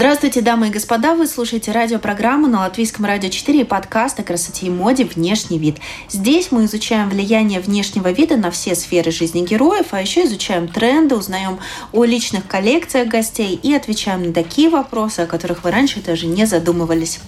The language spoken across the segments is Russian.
Здравствуйте, дамы и господа! Вы слушаете радиопрограмму на Латвийском радио 4 и подкаст о красоте и моде «Внешний вид». Здесь мы изучаем влияние внешнего вида на все сферы жизни героев, а еще изучаем тренды, узнаем о личных коллекциях гостей и отвечаем на такие вопросы, о которых вы раньше даже не задумывались.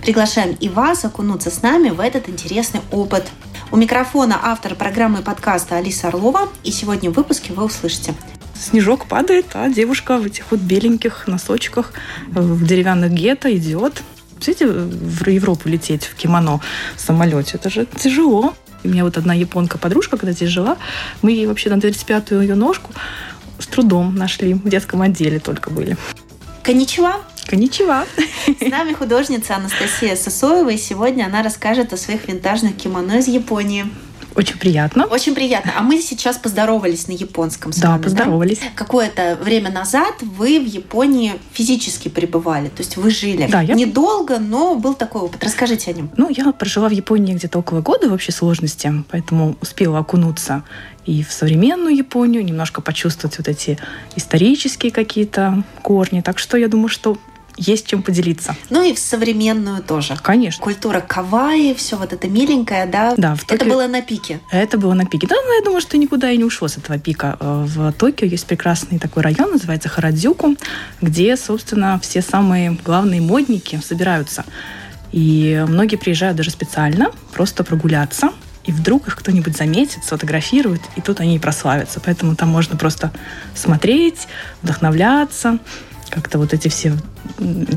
Приглашаем и вас окунуться с нами в этот интересный опыт. У микрофона автор программы и подкаста Алиса Орлова, и сегодня в выпуске вы услышите снежок падает, а девушка в этих вот беленьких носочках в деревянных гетто идет. Видите, в Европу лететь в кимоно в самолете, это же тяжело. У меня вот одна японка-подружка, когда здесь жила, мы ей вообще на 35-ю ее ножку с трудом нашли. В детском отделе только были. Коничева. Коничева. С нами художница Анастасия Сосоева, и сегодня она расскажет о своих винтажных кимоно из Японии. Очень приятно. Очень приятно. А мы сейчас поздоровались на японском с да, вами, поздоровались. Да? Какое-то время назад вы в Японии физически пребывали, то есть вы жили. Да, я... Недолго, но был такой опыт. Расскажите о нем. Ну, я прожила в Японии где-то около года в общей сложности, поэтому успела окунуться и в современную Японию, немножко почувствовать вот эти исторические какие-то корни. Так что я думаю, что есть чем поделиться. Ну и в современную тоже. Конечно. Культура кавайи, все вот это миленькое, да? Да. В Токио... Это было на пике? Это было на пике. Да, но я думаю, что никуда и не ушло с этого пика. Э, в Токио есть прекрасный такой район, называется Харадзюку, где, собственно, все самые главные модники собираются. И многие приезжают даже специально, просто прогуляться, и вдруг их кто-нибудь заметит, сфотографирует, и тут они и прославятся. Поэтому там можно просто смотреть, вдохновляться, как-то вот эти все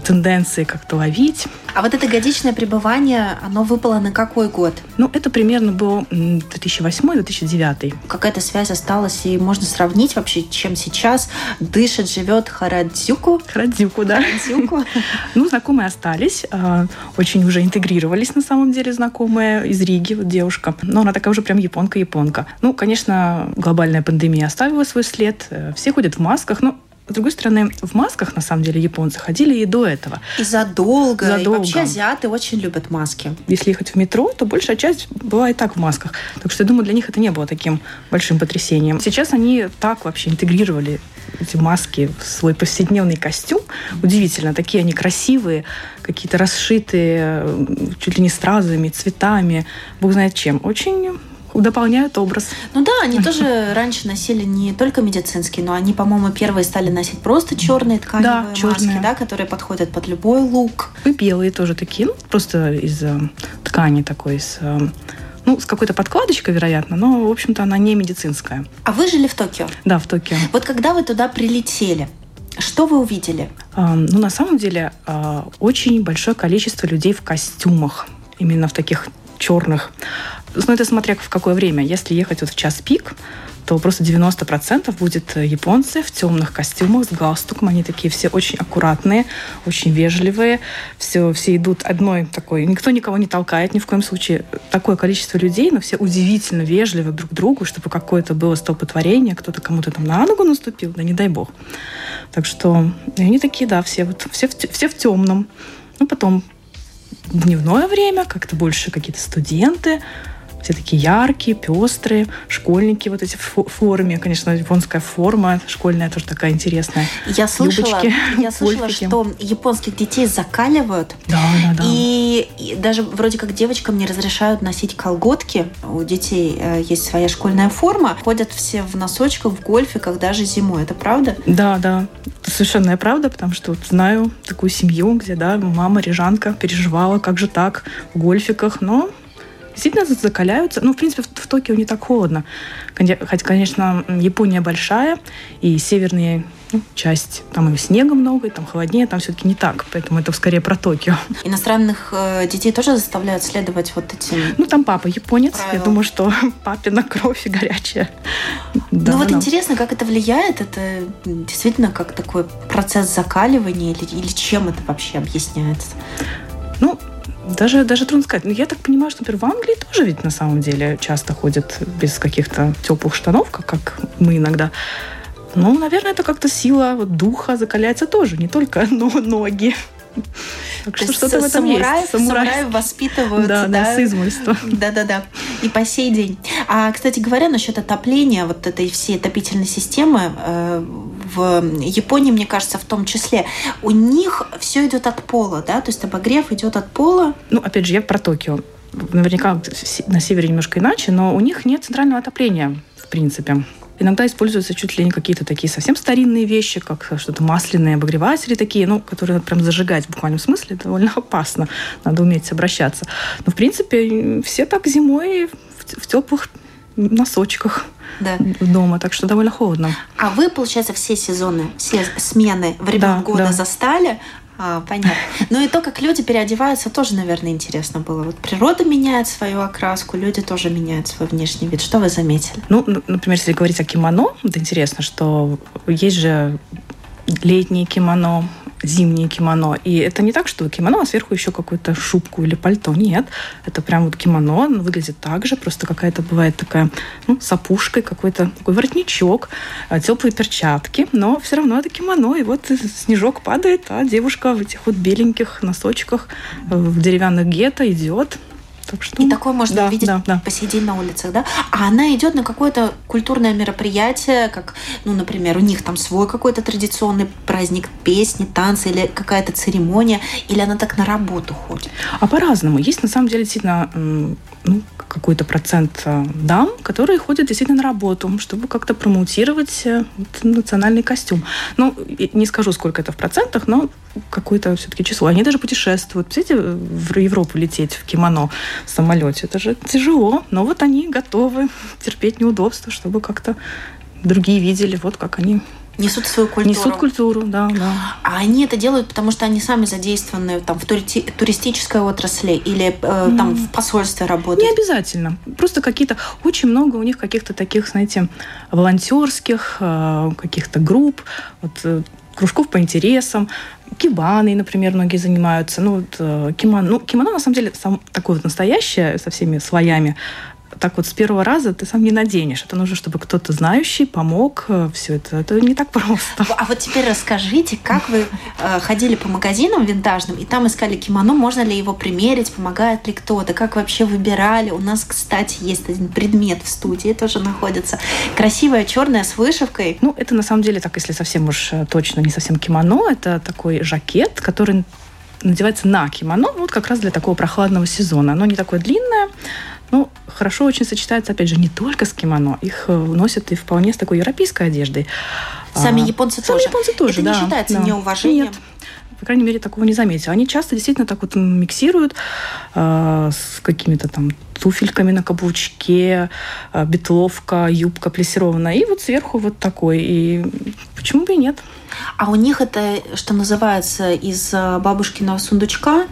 тенденции как-то ловить. А вот это годичное пребывание, оно выпало на какой год? Ну, это примерно был 2008-2009. Какая-то связь осталась, и можно сравнить вообще, чем сейчас дышит, живет Харадзюку? Харадзюку, да. Харадзюку. Ну, знакомые остались, а, очень уже интегрировались, на самом деле, знакомые из Риги, вот девушка. Но она такая уже прям японка-японка. Ну, конечно, глобальная пандемия оставила свой след. Э, все ходят в масках, но с другой стороны, в масках, на самом деле, японцы ходили и до этого. И задолго. задолго. И вообще азиаты очень любят маски. Если ехать в метро, то большая часть была и так в масках. Так что я думаю, для них это не было таким большим потрясением. Сейчас они так вообще интегрировали эти маски в свой повседневный костюм. Удивительно, такие они красивые, какие-то расшитые чуть ли не стразами, цветами, бог знает чем. Очень дополняют образ. Ну да, они тоже раньше носили не только медицинские, но они, по-моему, первые стали носить просто черные тканевые да, черные. да, которые подходят под любой лук. И белые тоже такие, ну, просто из э, ткани такой, из э, ну, с какой-то подкладочкой, вероятно, но, в общем-то, она не медицинская. А вы жили в Токио? Да, в Токио. Вот когда вы туда прилетели, что вы увидели? А, ну, на самом деле, а, очень большое количество людей в костюмах, именно в таких черных. Ну, это смотря в какое время. Если ехать вот в час пик, то просто 90% будет японцы в темных костюмах с галстуком. Они такие все очень аккуратные, очень вежливые. Все, все идут одной такой. Никто никого не толкает ни в коем случае. Такое количество людей, но все удивительно вежливы друг другу, чтобы какое-то было столпотворение, кто-то кому-то там на ногу наступил, да не дай бог. Так что они такие, да, все, вот, все, все в темном. Ну, потом дневное время, как-то больше какие-то студенты, все такие яркие, пестрые, школьники вот эти в форме, конечно, японская форма школьная тоже такая интересная. Я слышала, Юбочки, я слышала, что японских детей закаливают. Да, да, да. И, и даже вроде как девочкам не разрешают носить колготки. У детей э, есть своя школьная форма. Ходят все в носочках в гольфе, когда же зимой. Это правда? Да, да. Это совершенная правда, потому что вот знаю такую семью, где, да, мама рижанка переживала, как же так, в гольфиках, но действительно закаляются. Ну, в принципе, в, в Токио не так холодно. Хотя, конечно, Япония большая, и северная ну, часть, там и снега много, и там холоднее, там все-таки не так. Поэтому это скорее про Токио. Иностранных э, детей тоже заставляют следовать вот этим Ну, там папа японец. Правилам. Я думаю, что папина кровь горячая. Да, ну, вот да. интересно, как это влияет. Это действительно как такой процесс закаливания или, или чем это вообще объясняется? Ну, даже, даже трудно сказать. Но я так понимаю, что, например, в Англии тоже ведь на самом деле часто ходят без каких-то теплых штанов, как, как мы иногда. Ну, наверное, это как-то сила вот, духа закаляется тоже, не только но, ноги. Так что что-то в этом самураев, есть. Самураев, самураев воспитывают. Да, да, с измольства. Да-да-да. И по сей день. А, кстати говоря, насчет отопления, вот этой всей отопительной системы, э, в Японии, мне кажется, в том числе, у них все идет от пола, да, то есть обогрев идет от пола. Ну, опять же, я про Токио. Наверняка на севере немножко иначе, но у них нет центрального отопления, в принципе. Иногда используются чуть ли не какие-то такие совсем старинные вещи, как что-то масляные обогреватели такие, ну, которые прям зажигать в буквальном смысле довольно опасно. Надо уметь обращаться. Но, в принципе, все так зимой в теплых носочках да. дома, так что довольно холодно. А вы, получается, все сезоны, все смены времен да, года да. застали, а, понятно. Ну и то, как люди переодеваются, тоже, наверное, интересно было. Вот природа меняет свою окраску, люди тоже меняют свой внешний вид. Что вы заметили? Ну, например, если говорить о кимоно, это интересно, что есть же летние кимоно, зимнее кимоно. И это не так, что кимоно, а сверху еще какую-то шубку или пальто. Нет, это прям вот кимоно, оно выглядит так же, просто какая-то бывает такая, ну, с опушкой, какой-то такой воротничок, а, теплые перчатки, но все равно это кимоно, и вот снежок падает, а девушка в этих вот беленьких носочках э, в деревянных гетто идет, так что, и такое можно да, увидеть да, да. по сей день на улицах, да? А она идет на какое-то культурное мероприятие, как, ну, например, у них там свой какой-то традиционный праздник песни, танцы или какая-то церемония, или она так на работу ходит? А по-разному. Есть на самом деле действительно ну, какой-то процент э, дам, которые ходят действительно на работу, чтобы как-то промоутировать э, национальный костюм. Ну, не скажу, сколько это в процентах, но какое-то все-таки число. Они даже путешествуют. Представляете, в Европу лететь в кимоно в самолете. Это же тяжело. Но вот они готовы терпеть неудобства, чтобы как-то другие видели, вот как они Несут свою культуру. Несут культуру, да, да. А они это делают, потому что они сами задействованы там, в тури- туристической отрасли или э, mm. там в посольстве работают? Не обязательно. Просто какие-то... Очень много у них каких-то таких, знаете, волонтерских э, каких-то групп, вот, э, кружков по интересам, кибаны, например, многие занимаются. Ну, вот, э, кимоно, ну, кимоно, на самом деле, сам, такое вот настоящее, со всеми слоями так вот с первого раза ты сам не наденешь. Это нужно, чтобы кто-то знающий помог э, все это. Это не так просто. А вот теперь расскажите, как вы э, ходили по магазинам винтажным и там искали кимоно, можно ли его примерить, помогает ли кто-то, как вообще выбирали? У нас, кстати, есть один предмет в студии, тоже находится. Красивая черная с вышивкой. Ну, это на самом деле так, если совсем уж э, точно не совсем кимоно, это такой жакет, который надевается на кимоно, вот как раз для такого прохладного сезона. Оно не такое длинное, ну, хорошо очень сочетается, опять же, не только с кимоно. Их э, носят и вполне с такой европейской одеждой. Сами а, японцы Сами тоже. японцы тоже, Это да. не считается да. неуважением? Нет по крайней мере, такого не заметила. Они часто действительно так вот миксируют э, с какими-то там туфельками на каблучке, э, бетловка, юбка плессированная, и вот сверху вот такой. И почему бы и нет? А у них это, что называется, из бабушкиного сундучка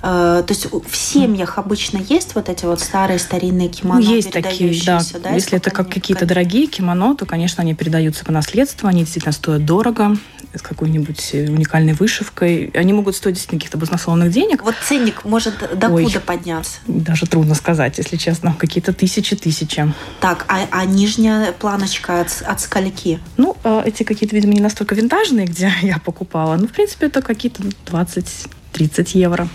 то есть в семьях обычно есть вот эти вот старые старинные кимоно, ну, есть такие, да. да Если это как какие-то дорогие кимоно, то, конечно, они передаются по наследству, они действительно стоят дорого, с какой-нибудь уникальной вышивкой. Они могут стоить действительно каких-то баснословных денег. Вот ценник может до Ой, куда подняться? Даже трудно сказать, если честно. Какие-то тысячи-тысячи. Так, а, а нижняя планочка от, от скольки? Ну, э, эти какие-то, видимо, не настолько винтажные, где я покупала. Ну, в принципе, это какие-то 20-30 евро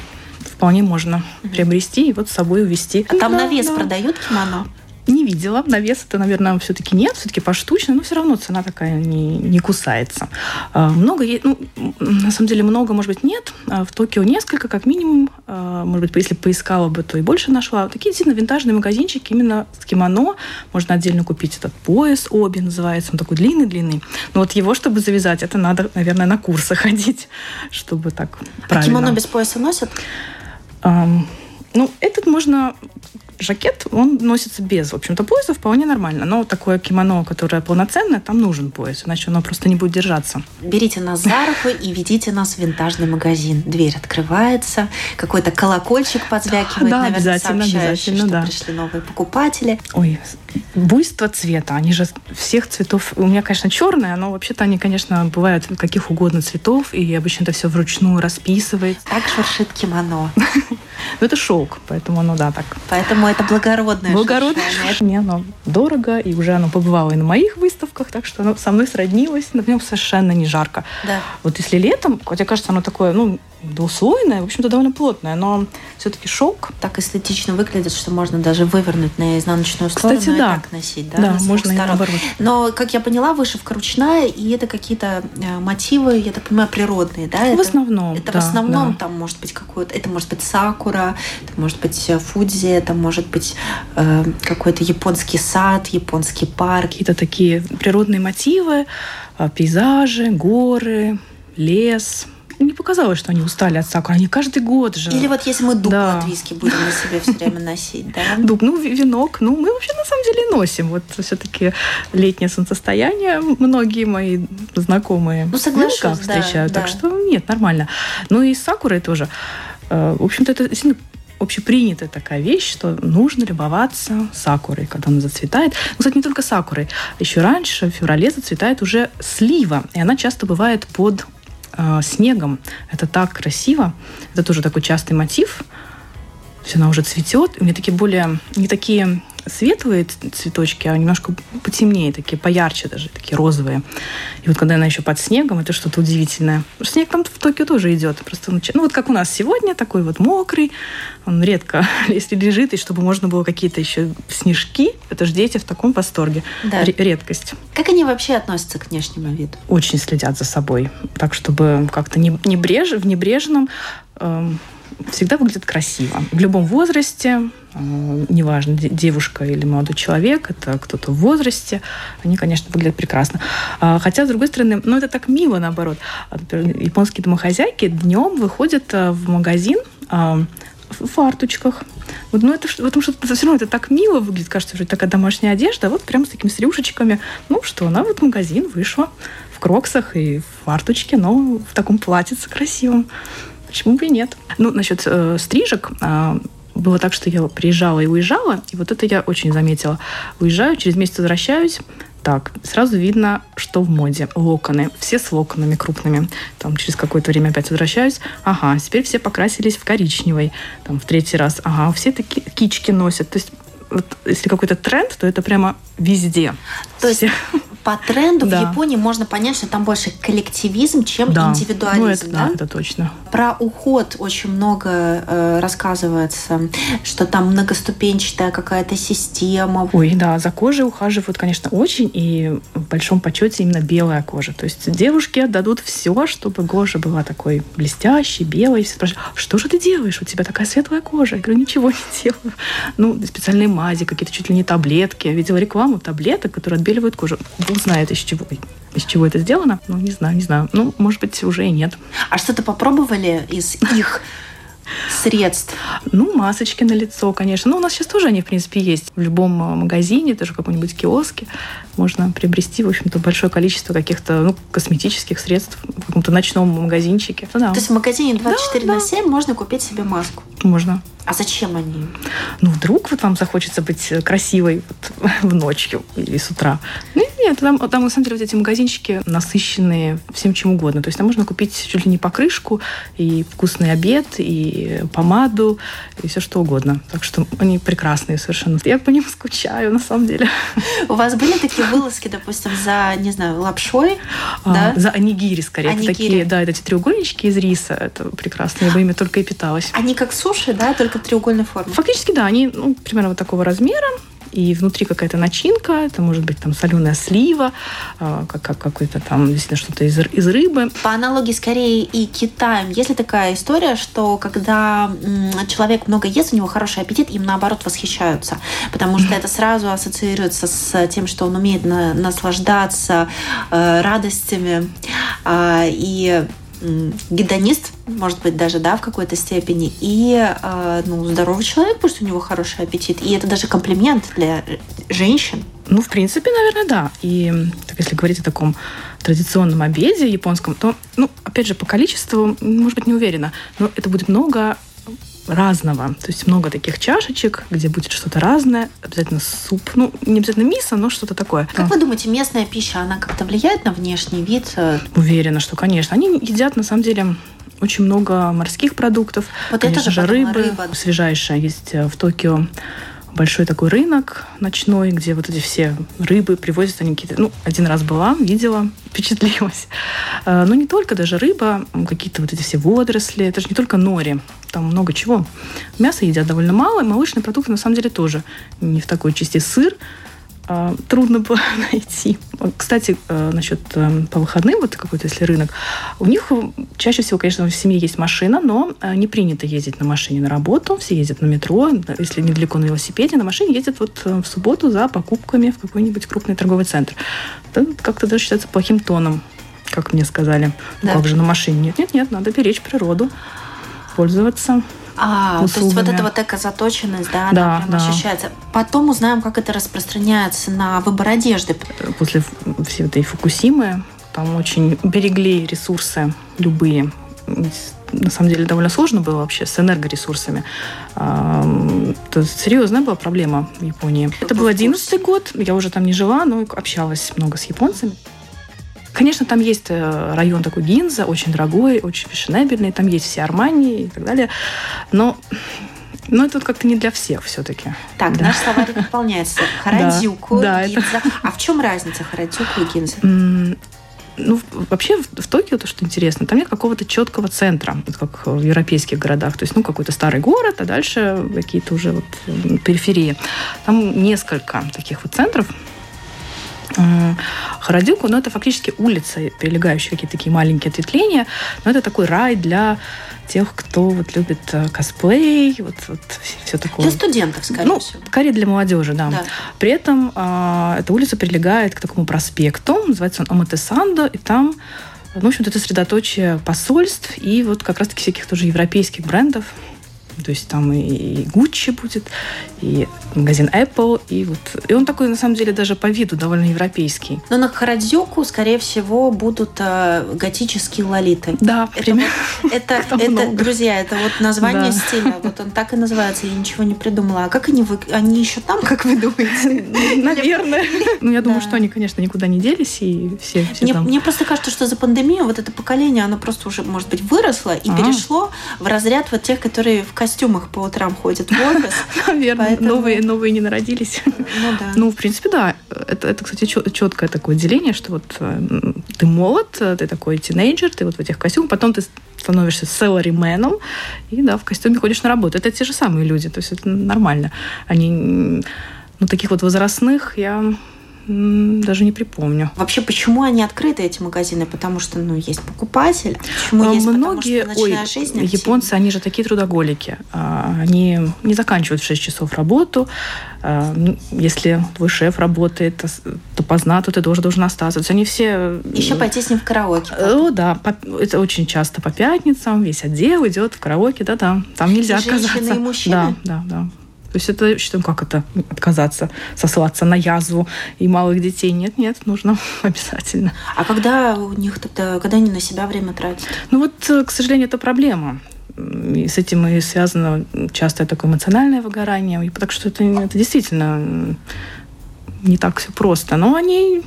вполне можно приобрести и вот с собой увезти. А там да, на вес да. продают кимоно? Не видела. На вес это, наверное, все-таки нет, все-таки поштучно, но все равно цена такая не, не кусается. А, много, ну, на самом деле много, может быть, нет. А в Токио несколько, как минимум. А, может быть, если поискала бы, то и больше нашла. Такие действительно винтажные магазинчики именно с кимоно. Можно отдельно купить этот пояс, оби называется. Он такой длинный-длинный. Но вот его, чтобы завязать, это надо, наверное, на курсы ходить, чтобы так правильно. А кимоно без пояса носят? Ну, этот можно жакет, он носится без, в общем-то, пояса вполне нормально. Но такое кимоно, которое полноценное, там нужен пояс, иначе оно просто не будет держаться. Берите нас за руку и ведите нас в винтажный магазин. Дверь открывается, какой-то колокольчик подзвякивает, да, наверное, обязательно, обязательно, что да. пришли новые покупатели. Ой, буйство цвета, они же всех цветов. У меня, конечно, черное, но вообще-то они, конечно, бывают каких угодно цветов, и обычно это все вручную расписывается. Так шуршит кимоно. Ну, это шелк, поэтому оно, да, так. Поэтому это благородное Благородное. Не, оно дорого, и уже оно побывало и на моих выставках, так что оно со мной сроднилось, на нем совершенно не жарко. Да. Вот если летом, хотя кажется, оно такое, ну, двуслойное, в общем-то, довольно плотное, но все-таки шелк. Так эстетично выглядит, что можно даже вывернуть на изнаночную сторону Кстати, и да. так носить, да? Да, на можно и сторон. наоборот. Но, как я поняла, вышивка ручная, и это какие-то э, мотивы, я так понимаю, природные, да? В Это- основном, Это да, в основном да. там может быть какое-то, это может быть сакура, это может быть э, фудзи, это может быть э, какой-то японский сад, японский парк. Какие-то такие природные мотивы, а, пейзажи, горы, лес. Не показалось, что они устали от сакуры. Они каждый год же. Или вот если мы дуб Да. латвийский будем на себе все время носить, да? Дуб, ну, венок, ну, мы вообще на самом деле носим. Вот все-таки летнее солнцестояние многие мои знакомые Ну, соглашусь, да, встречают. да. Так что нет, нормально. Ну и с сакурой тоже. Э, В общем-то, это действительно общепринятая такая вещь, что нужно любоваться сакурой, когда она зацветает. Ну, кстати, не только сакурой. Еще раньше, в феврале, зацветает уже слива. И она часто бывает под э, снегом. Это так красиво. Это тоже такой частый мотив. То есть она уже цветет. У меня такие более, не такие светлые цветочки, а немножко потемнее, такие поярче даже, такие розовые. И вот когда она еще под снегом, это что-то удивительное. Потому что снег там в Токио тоже идет. Просто, ну вот как у нас сегодня, такой вот мокрый. Он редко, если лежит, и чтобы можно было какие-то еще снежки, это же дети в таком восторге. Да. Ре- редкость. Как они вообще относятся к внешнему виду? Очень следят за собой. Так, чтобы как-то не, не бреж, в небрежном эм, всегда выглядит красиво. В любом возрасте, э, неважно, де- девушка или молодой человек, это кто-то в возрасте, они, конечно, выглядят прекрасно. А, Хотя, с другой стороны, ну, это так мило, наоборот. А, Например, японские домохозяйки днем выходят э, в магазин а, в фарточках. Вот, ну, это, ж- потому что все равно это так мило выглядит, кажется, это такая домашняя одежда, а вот прям с такими с рюшечками. Ну что, она вот в магазин вышла в кроксах и в фарточке, но в таком платьице красивом. Почему бы и нет? Ну, насчет э, стрижек, а, было так, что я приезжала и уезжала, и вот это я очень заметила. Уезжаю, через месяц возвращаюсь, так, сразу видно, что в моде. Локоны. Все с локонами крупными. Там через какое-то время опять возвращаюсь. Ага, теперь все покрасились в коричневый. Там в третий раз. Ага, все такие кички носят. То есть вот, если какой-то тренд, то это прямо везде. То есть по тренду Да. в Японии можно понять, что там больше коллективизм, чем да. индивидуализм, Ну, это, да? да, это точно. Про уход очень много э, рассказывается, что там многоступенчатая какая-то система. Ой, да, за кожей ухаживают, конечно, очень, и в большом почете именно белая кожа. То есть девушки отдадут все, чтобы кожа была такой блестящей, белой. Все спрашивают, «А что же ты делаешь? У тебя такая светлая кожа. Я говорю, ничего не делаю. Ну, специальные мази, какие-то чуть ли не таблетки. Я видела рекламу таблеток, которые отбеливают кожу. Бог знает, из чего, из чего это сделано. Ну, не знаю, не знаю. Ну, может быть, уже и нет. А что-то попробовали из их средств? Ну, масочки на лицо, конечно. Ну, у нас сейчас тоже они, в принципе, есть. В любом э, магазине, даже в каком-нибудь киоске можно приобрести, в общем-то, большое количество каких-то ну, косметических средств в каком-то ночном магазинчике. Да, То есть в магазине 24 Да, на да. 7 можно купить себе маску. можно. А зачем они? Ну, вдруг вот вам захочется быть красивой вот, в ночью или с утра. Ну, нет, там, там, на самом деле, вот эти магазинчики насыщенные всем чем угодно. То есть там можно купить чуть ли не покрышку, и вкусный обед, и помаду, и все что угодно. Так что они прекрасные совершенно. Я по ним скучаю, на самом деле. У вас были такие вылазки, допустим, за, не знаю, лапшой? А, Да? За анигири, скорее. Это Анигири. такие, да, это эти треугольнички из риса. Это прекрасно. Я бы ими только и питалась. Они как суши, да, только треугольной формы. Фактически, да, они ну, примерно вот такого размера. И внутри какая-то начинка, это может быть там соленая слива, а, как, как какой-то там действительно что-то из, из рыбы. По аналогии скорее и Китаем. Есть ли такая история, что когда человек много ест, у него хороший аппетит, им наоборот восхищаются, потому что это сразу ассоциируется с тем, что он умеет на- наслаждаться э, радостями а, и гедонист, может быть, даже, да, в какой-то степени, и, э, ну, здоровый человек, что у него хороший аппетит, и это даже комплимент для э, женщин. Ну, в принципе, наверное, да. И так, если говорить о таком традиционном обеде японском, то, ну, опять же, по количеству, может быть, не уверена, но это будет много разного. То есть много таких чашечек, где будет что-то разное. Обязательно суп. Ну, не обязательно мисо, но что-то такое. Как вы думаете, местная пища, она как-то влияет на внешний вид? Уверена, что, конечно. Они едят, на самом деле, очень много морских продуктов. Вот конечно тоже же, рыбы. рыба. Свежайшая есть э, в Токио большой такой рынок ночной, где вот эти все рыбы привозят они какие-то... Ну, один раз была, видела, впечатлилась. Э, но не только даже рыба, какие-то вот эти все водоросли. Это же не только нори, там много чего. Мясо едят довольно мало, и молочные продукты на самом деле тоже не в такой части сыр, трудно было найти. Кстати, э, насчет э, по выходным, вот какой-то если рынок, у них чаще всего, конечно, в семье есть машина, но э, не принято ездить на машине на работу, все ездят на метро, если недалеко на велосипеде, на машине ездят вот в субботу за покупками в какой-нибудь крупный торговый центр. Это как-то даже считается плохим тоном, как мне сказали. Да. Как же на машине? Нет-нет-нет, надо беречь природу, пользоваться а, услугами. то есть вот эта вот экозаточенность, да, да, она прям да. ощущается. Потом узнаем, как это распространяется на выбор одежды. После всей этой Фукусимы там очень берегли ресурсы любые. На самом деле довольно сложно было вообще с энергоресурсами. Это серьезная была проблема в Японии. Это был одиннадцатый год, я уже там не жила, но общалась много с японцами. Конечно, там есть э, район такой Гинза, очень дорогой, очень фешенебельный, там есть все Армани и так далее. Но но это вот как-то не для всех все-таки. Так, да. наш словарь выполняется. Харадзюку, да, Гинза. Это... А в чем разница Харадзюку и Гинза? Ну, вообще в, в Токио то, что интересно, там нет какого-то четкого центра, вот как в европейских городах. То есть, ну, какой-то старый город, а дальше какие-то уже вот периферии. Там несколько таких вот центров, Харадюку, но это фактически улица, прилегающие какие-то такие маленькие ответвления, но это такой рай для тех, кто вот любит э, косплей, вот, вот все такое. Для студентов, скорее ну, всего. Скорее для молодежи, да. да. При этом э, эта улица прилегает к такому проспекту, называется он Оматесандо, и там ну, в общем-то, это средоточие посольств и вот как раз-таки всяких тоже европейских брендов, то есть там и Gucci будет, и магазин Apple, и вот... И он такой, на самом деле, даже по виду довольно европейский. Но на Харадзюку, скорее всего, будут э, готические лолиты. Да, это, вот, это, это, друзья, это вот название да. стиля. Вот он так и называется, я ничего не придумала. А как они, вы, они еще там, как вы думаете? Наверное. Ну, я думаю, что они, конечно, никуда не делись, и все, мне, мне просто кажется, что за пандемию вот это поколение, оно просто уже, может быть, выросло и а. перешло в разряд вот тех, которые в костюмах по утрам ходят в офис. Наверное, Поэтому... новые, новые не народились. Ну да. Ну, в принципе, да. Это, это кстати, четкое такое деление, что вот э, ты молод, ты такой тинейджер, ты вот в этих костюмах, потом ты становишься селларименом, и да, в костюме ходишь на работу. Это те же самые люди, то есть это нормально. Они, ну, таких вот возрастных я даже не припомню. Вообще, почему они открыты, эти магазины? Потому что, ну, есть покупатель. Почему а есть? Многие, Потому что ой, жизнь активна. японцы, они же такие трудоголики. А, они не заканчивают в 6 часов работу. А, если твой шеф работает то поздна, то ты тоже должен остаться. То есть они все... Еще пойти с ним в караоке. О, да, это очень часто по пятницам весь отдел идет в караоке, да-да. Там нельзя и отказаться. и мужчины? Да, да, да. То есть это, что, как это, отказаться, сослаться на язву и малых детей? Нет, нет, нужно обязательно. А когда у них тогда, когда они на себя время тратят? Ну вот, э, к сожалению, это проблема. И с этим и связано часто такое эмоциональное выгорание. Так что это, это действительно не так все просто. Но они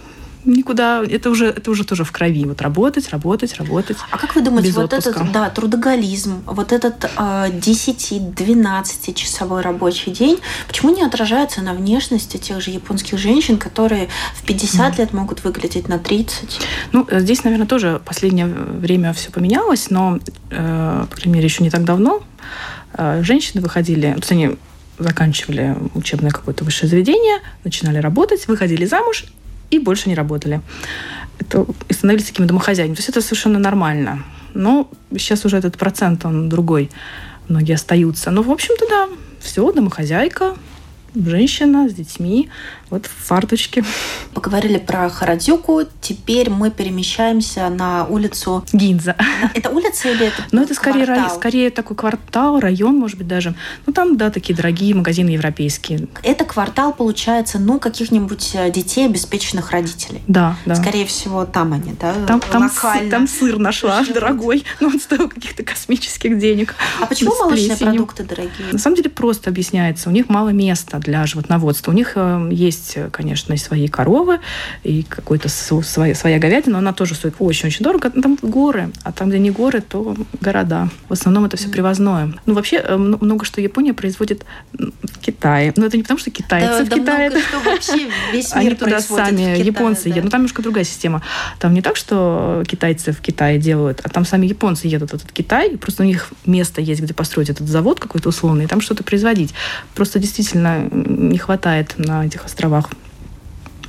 никуда, это уже, это уже тоже в крови. Вот работать, работать, работать. А как вы думаете, вот отпуска. этот, да, трудоголизм, вот этот э, 10-12 часовой рабочий день, почему не отражается на внешности тех же японских женщин, которые в 50 mm. лет могут выглядеть на 30? Ну, э, здесь, наверное, тоже последнее время все поменялось, но, э, по крайней мере, еще не так давно э, женщины выходили, то есть они заканчивали учебное какое-то высшее заведение, начинали работать, выходили замуж и больше не работали. Это, и становились такими домохозяйками. То есть это совершенно нормально. Но сейчас уже этот процент, он другой. Многие остаются. Но, в общем-то, да, все, домохозяйка, женщина с детьми, вот в фарточке. Поговорили про Харадзюку. Теперь мы перемещаемся на улицу Гинза. Это улица или это Ну, это скорее, рай, скорее такой квартал, район, может быть, даже. Ну, там, да, такие дорогие магазины европейские. Это квартал, получается, ну, каких-нибудь э, детей, обеспеченных родителей. Да, да. Скорее всего, там они, да, Там, там, там сыр нашла живут. дорогой, но он стоил каких-то космических денег. А почему молочные продукты дорогие? На самом деле просто объясняется. У них мало места для животноводства. У них э, есть, конечно, и свои коровы, и какой-то своя, своя говядина, она тоже стоит очень-очень дорого. Там горы, а там, где не горы, то города. В основном это все привозное. Ну, вообще, э, много что Япония производит в Китае. Но это не потому, что китайцы да, в да Китае. Много, что вообще весь мир Они туда сами, Китае, японцы да. едут. Но там немножко другая система. Там не так, что китайцы в Китае делают, а там сами японцы едут в этот Китай, просто у них место есть, где построить этот завод какой-то условный, и там что-то производить. Просто действительно не хватает на этих островах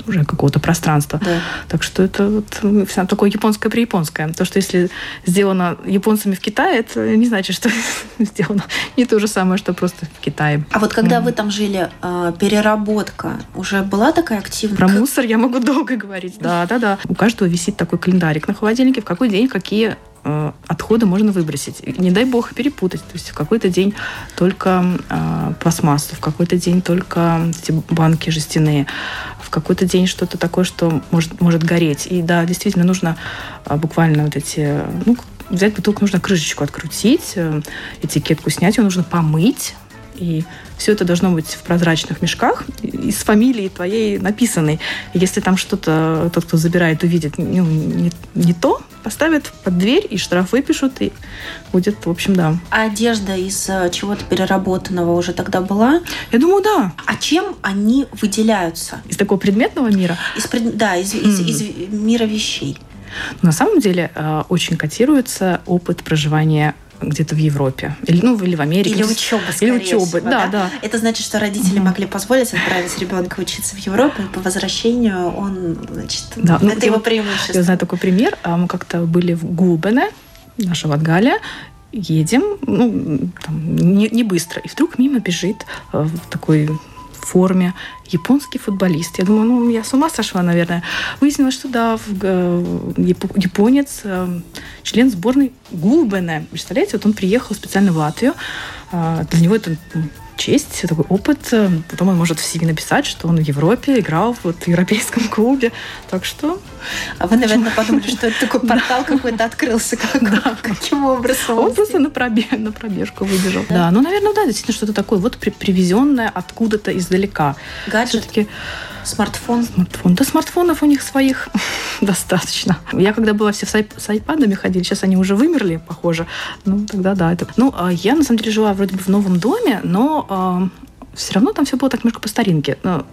уже какого-то пространства. Да. Так что это вот все такое японское при японское. То, что если сделано японцами в Китае, это не значит, что сделано не то же самое, что просто в Китае. А вот когда mm. вы там жили, а, переработка уже была такая активная? Про мусор я могу долго говорить. Да, да, да. У каждого висит такой календарик на холодильнике, в какой день какие Э, отходы можно выбросить. Не дай бог перепутать. То есть в какой-то день только э, пластмассу, в какой-то день только эти банки жестяные, в какой-то день что-то такое, что может, может гореть. И да, действительно нужно э, буквально вот эти... Ну, взять бутылку, нужно крышечку открутить, э, этикетку снять, ее нужно помыть, и все это должно быть в прозрачных мешках из фамилии твоей написанной. если там что-то тот, кто забирает, увидит ну, не, не то, поставят под дверь и штраф выпишут, и будет, в общем, да. А одежда из э, чего-то переработанного уже тогда была? Я думаю, да. А чем они выделяются? Из такого предметного мира? Из, да, из, из, из мира вещей. На самом деле э, очень котируется опыт проживания где-то в Европе. Или, ну, или в Америке. Или учеба, Или учеба, всего, да, да, да. Это значит, что родители угу. могли позволить отправить ребенка учиться в Европу, и по возвращению он, значит, да, ну, это его преимущество. Я знаю такой пример. А, мы как-то были в Гулбене, наша Ватгалия, едем, ну, там, не, не быстро, и вдруг мимо бежит э, такой форме, японский футболист. Я думаю, ну, я с ума сошла, наверное. Выяснилось, что да, японец, э, член сборной Гулбене. Представляете, вот он приехал специально в Латвию. А, для него это честь, такой опыт. Потом он может в CV написать, что он в Европе играл в вот, европейском клубе. Так что... А вы, наверное, подумали, что это такой портал какой-то открылся. Каким образом? Он просто на пробежку выбежал. Да, ну, наверное, да, действительно что-то такое вот привезенное откуда-то издалека. Гаджет? Смартфон? Смартфон. Да смартфонов у них своих достаточно. Я когда была, все с, с айпадами ходили, сейчас они уже вымерли, похоже. Ну, тогда да. Это... Ну, а я, на самом деле, жила вроде бы в новом доме, но а, все равно там все было так немножко по старинке. Ну,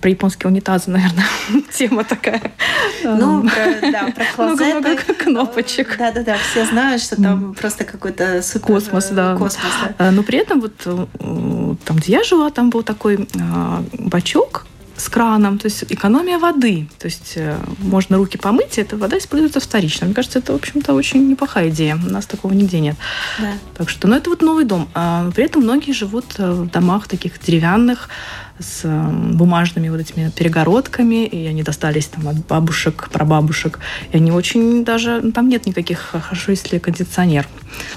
про японские унитазы, наверное, тема такая. Ну, про, да, про клозеты. Много, много кнопочек. Да-да-да, все знают, что там просто какой-то супер... Космос, да. Космос, да. А, но при этом вот э, там, где я жила, там был такой бачок, с краном, то есть экономия воды. То есть э, можно руки помыть, и эта вода используется вторично. Мне кажется, это, в общем-то, очень неплохая идея. У нас такого нигде нет. Да. Так что, ну, это вот новый дом. А при этом многие живут э, в домах таких деревянных, с бумажными вот этими перегородками, и они достались там от бабушек, прабабушек. И они очень даже... Ну, там нет никаких... Хорошо, если кондиционер.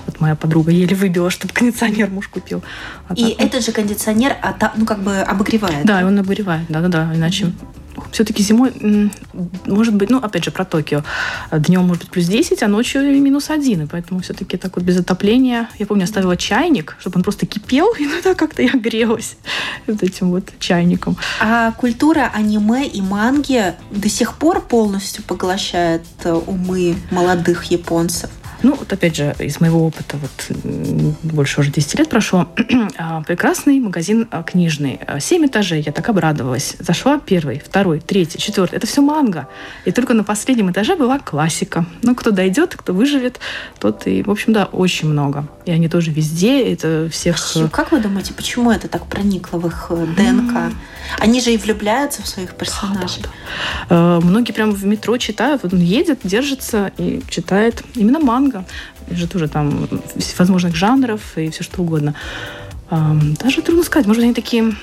Вот моя подруга еле выбила, чтобы кондиционер муж купил. А и этот вот... же кондиционер, ну, как бы обогревает. Да, он обогревает, да-да-да. Иначе mm-hmm все-таки зимой, может быть, ну, опять же, про Токио. Днем может быть плюс 10, а ночью минус 1. И поэтому все-таки так вот без отопления. Я помню, оставила чайник, чтобы он просто кипел, и иногда как-то я грелась вот этим вот чайником. А культура аниме и манги до сих пор полностью поглощает умы молодых японцев? Ну, вот опять же, из моего опыта, вот больше уже 10 лет прошло, а, прекрасный магазин а, книжный. Семь этажей, я так обрадовалась. Зашла первый, второй, третий, четвертый. Это все манго. И только на последнем этаже была классика. Ну, кто дойдет, кто выживет, тот и, в общем, да, очень много. И они тоже везде, это всех... Как вы думаете, почему это так проникло в их э, ДНК? Они же и влюбляются в своих персонажей. Да, да, да. Многие прямо в метро читают. Вот он едет, держится и читает именно манго. И же тоже там возможных жанров и все что угодно. Даже трудно сказать. Может, они такие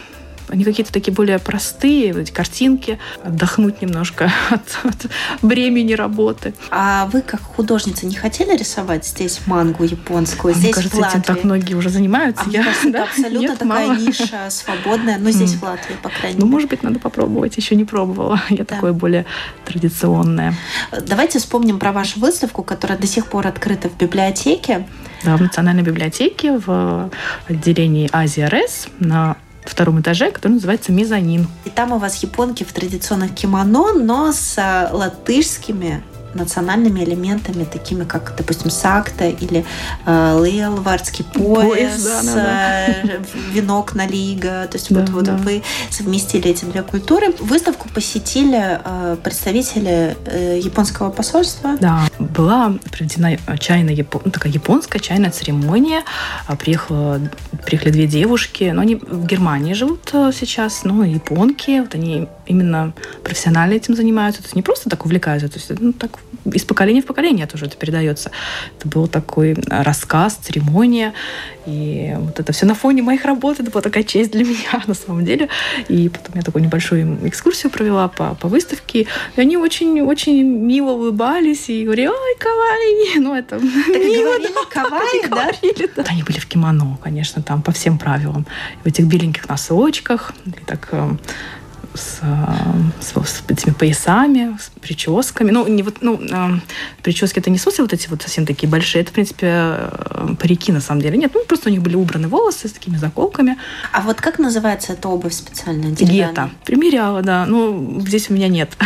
они какие-то такие более простые, эти картинки, отдохнуть немножко от, от бремени работы. А вы, как художница, не хотели рисовать здесь мангу японскую, а здесь мне кажется, в Латвии? этим так многие уже занимаются. А Я, кажется, да? абсолютно Нет, такая мало. ниша свободная, но здесь mm. в Латвии, по крайней ну, мере. Ну, может быть, надо попробовать. Еще не пробовала. Я да. такое более традиционное. Давайте вспомним про вашу выставку, которая до сих пор открыта в библиотеке. Да, в Национальной библиотеке в отделении Азия РС на втором этаже, который называется мезонин. И там у вас японки в традиционных кимоно, но с э, латышскими национальными элементами, такими как, допустим, сакта или э, лейлвардский пояс, пояс да, да, да. Э, венок на лига. То есть да, вот, вот да. вы совместили эти две культуры. Выставку посетили э, представители э, японского посольства. Да, была проведена чайная, ну, такая японская чайная церемония. А, приехала, приехали две девушки, но они в Германии живут э, сейчас, но японки. Вот они именно профессионально этим занимаются. То есть не просто так увлекаются, то есть ну, так из поколения в поколение тоже это передается. Это был такой рассказ, церемония. И вот это все на фоне моих работ. Это была такая честь для меня на самом деле. И потом я такую небольшую экскурсию провела по, по выставке. И они очень-очень мило улыбались и говорили, ой, кавай. Ну, это так мило, говорили, да, кавай, да? Говорили, да. Они были в кимоно, конечно, там по всем правилам. В этих беленьких носочках. И так э, с, с, с этими поясами, с прическами. Ну, не вот, ну, э, прически это не в смысле вот эти вот совсем такие большие, это, в принципе, э, парики на самом деле. Нет, ну, просто у них были убраны волосы с такими заколками. А вот как называется эта обувь специальная? Гета. Примеряла, да. Ну, здесь у меня нет.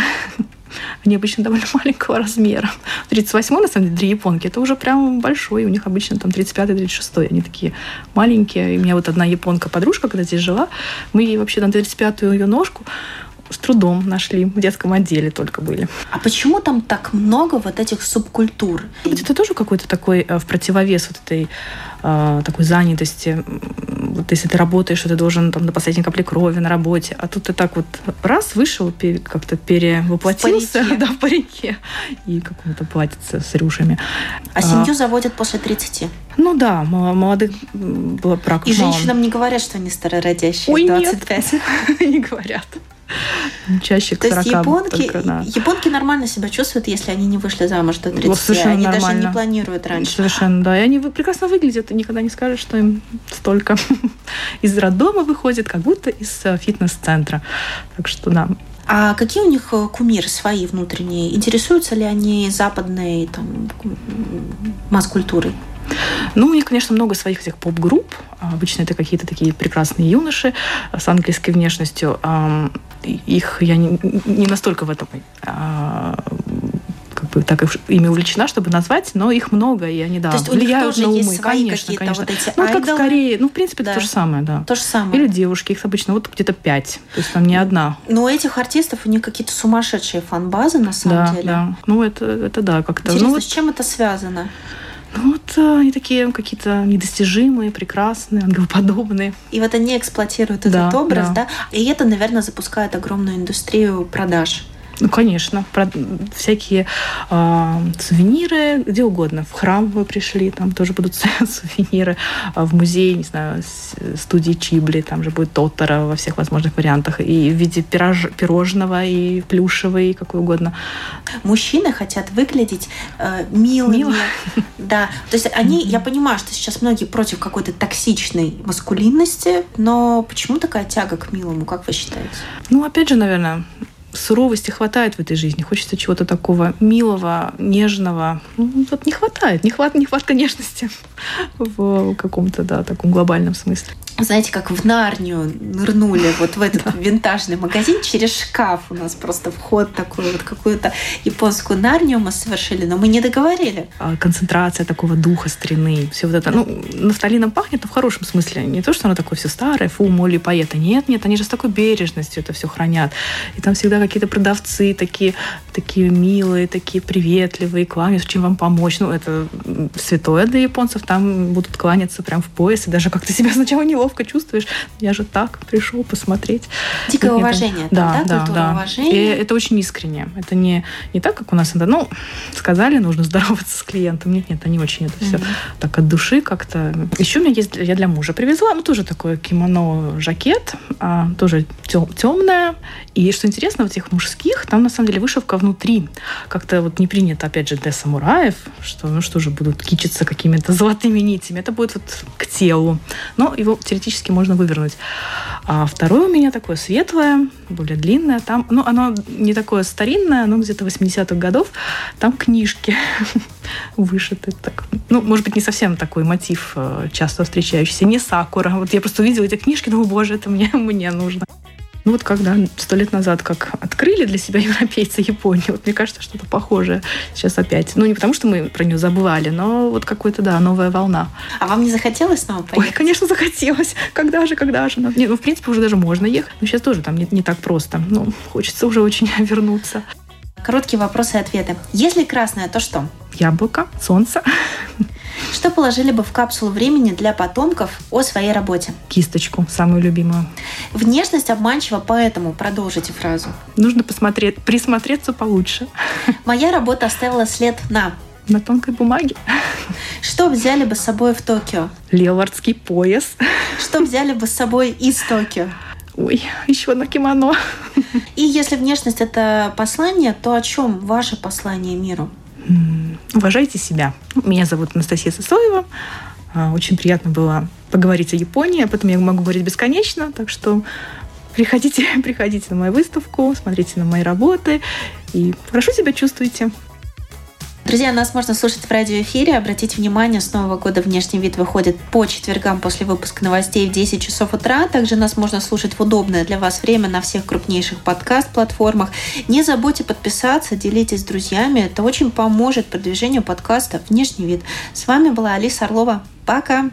Они обычно довольно маленького размера. 38 на самом деле, для японки, это уже прям большой. У них обычно там 35-36. Они такие маленькие. И у меня вот одна японка-подружка, когда здесь жила, мы ей вообще на 35-ю ее ножку с трудом нашли. В детском отделе только были. А почему там так много вот этих субкультур? Это тоже какой-то такой э, в противовес вот этой э, такой занятости. Вот если ты работаешь, что ты должен там до последней капли крови на работе, а тут ты так вот раз вышел, как-то перевоплотился в да, в парике и каком-то платьице с рюшами. А, а семью заводят после 30? Ну да, молодых было браков И женщинам не говорят, что они старородящие, Ой, 25? Нет, не говорят. Чаще к То есть японки, да. японки нормально себя чувствуют, если они не вышли замуж до 30. совершенно они нормально. даже не планируют раньше. Совершенно, да. И они прекрасно выглядят, и никогда не скажешь, что им столько из роддома выходит, как будто из э, фитнес-центра. Так что да, а какие у них э, кумиры свои внутренние? Интересуются ли они западной там, масс-культурой? Ну, у них, конечно, много своих этих поп-групп. Обычно это какие-то такие прекрасные юноши с английской внешностью. Их я не, не настолько в этом а, как бы так ими увлечена, чтобы назвать, но их много, и они, да, то есть влияют у них на умы. конечно, конечно. Вот эти ну, как скорее, ну, в принципе, да. это то же самое, да. То же самое. Или девушки, их обычно вот где-то пять, то есть там не одна. Но у этих артистов у них какие-то сумасшедшие фан-базы, на самом да, деле. Да, ну, это, это да, как-то. Интересно, ну, вот... с чем это связано? Ну, вот э, они такие какие-то недостижимые, прекрасные, ангелоподобные. И вот они эксплуатируют этот да, образ, да. да? И это, наверное, запускает огромную индустрию продаж. Ну, конечно. Про всякие э, сувениры, где угодно. В храм вы пришли, там тоже будут сувениры. А в музей, не знаю, студии Чибли, там же будет Тоттера во всех возможных вариантах. И в виде пирож, пирожного, и плюшевого, и какой угодно. Мужчины хотят выглядеть э, милыми. Мило. Да. То есть они, я понимаю, что сейчас многие против какой-то токсичной маскулинности, но почему такая тяга к милому, как вы считаете? Ну, опять же, наверное, суровости хватает в этой жизни. Хочется чего-то такого милого, нежного. Ну, вот не хватает. Не хват, нехватка нежности в каком-то, да, таком глобальном смысле знаете, как в Нарнию нырнули вот в этот да. винтажный магазин через шкаф. У нас просто вход такой, вот какую-то японскую Нарнию мы совершили, но мы не договорили. А концентрация такого духа старины, все вот это. Ну, нафталином пахнет, но в хорошем смысле. Не то, что оно такое все старое, фу, моли, поэта. Нет, нет, они же с такой бережностью это все хранят. И там всегда какие-то продавцы такие, такие милые, такие приветливые, кланяются, чем вам помочь. Ну, это святое для японцев. Там будут кланяться прям в пояс, и даже как-то себя сначала не неловко чувствуешь. Я же так пришел посмотреть. Дикое Нет, уважение. Это, да, да, да. Уважения. И это очень искренне. Это не, не так, как у нас это, ну, сказали, нужно здороваться с клиентом. Нет, нет, они очень это все mm-hmm. так от души как-то. Еще у меня есть, я для мужа привезла, ну, тоже такое кимоно-жакет, а, тоже тем, темное. И что интересно, в этих мужских, там на самом деле вышивка внутри. Как-то вот не принято, опять же, для самураев, что, ну, что же будут кичиться какими-то золотыми нитями. Это будет вот к телу. Но его теоретически можно вывернуть. А второе у меня такое светлое, более длинное. Там, ну, оно не такое старинное, оно где-то 80-х годов. Там книжки вышиты. Так. Ну, может быть, не совсем такой мотив э, часто встречающийся. Не сакура. Вот я просто увидела эти книжки, думаю, боже, это мне, мне нужно. Ну вот когда сто лет назад как открыли для себя европейцы Японию, вот мне кажется, что-то похожее сейчас опять. Ну не потому, что мы про нее забывали, но вот какой-то, да, новая волна. А вам не захотелось снова поехать? Ой, конечно, захотелось. Когда же, когда же? Не, ну, в принципе, уже даже можно ехать. Но сейчас тоже там не, не так просто. Ну, хочется уже очень вернуться. Короткие вопросы и ответы. Если красное, то что? Яблоко, солнце. Что положили бы в капсулу времени для потомков о своей работе? Кисточку, самую любимую. Внешность обманчива, поэтому продолжите фразу. Нужно посмотреть, присмотреться получше. Моя работа оставила след на на тонкой бумаге. Что взяли бы с собой в Токио? Леопардский пояс. Что взяли бы с собой из Токио? Ой, еще на кимоно. И если внешность это послание, то о чем ваше послание миру? Уважайте себя. Меня зовут Анастасия Сосоева. А, очень приятно было поговорить о Японии, об этом я могу говорить бесконечно, так что приходите, приходите на мою выставку, смотрите на мои работы и хорошо себя чувствуйте. Друзья, нас можно слушать в радиоэфире. Обратите внимание, с Нового года внешний вид выходит по четвергам после выпуска новостей в 10 часов утра. Также нас можно слушать в удобное для вас время на всех крупнейших подкаст-платформах. Не забудьте подписаться, делитесь с друзьями. Это очень поможет продвижению подкаста «Внешний вид». С вами была Алиса Орлова. Пока!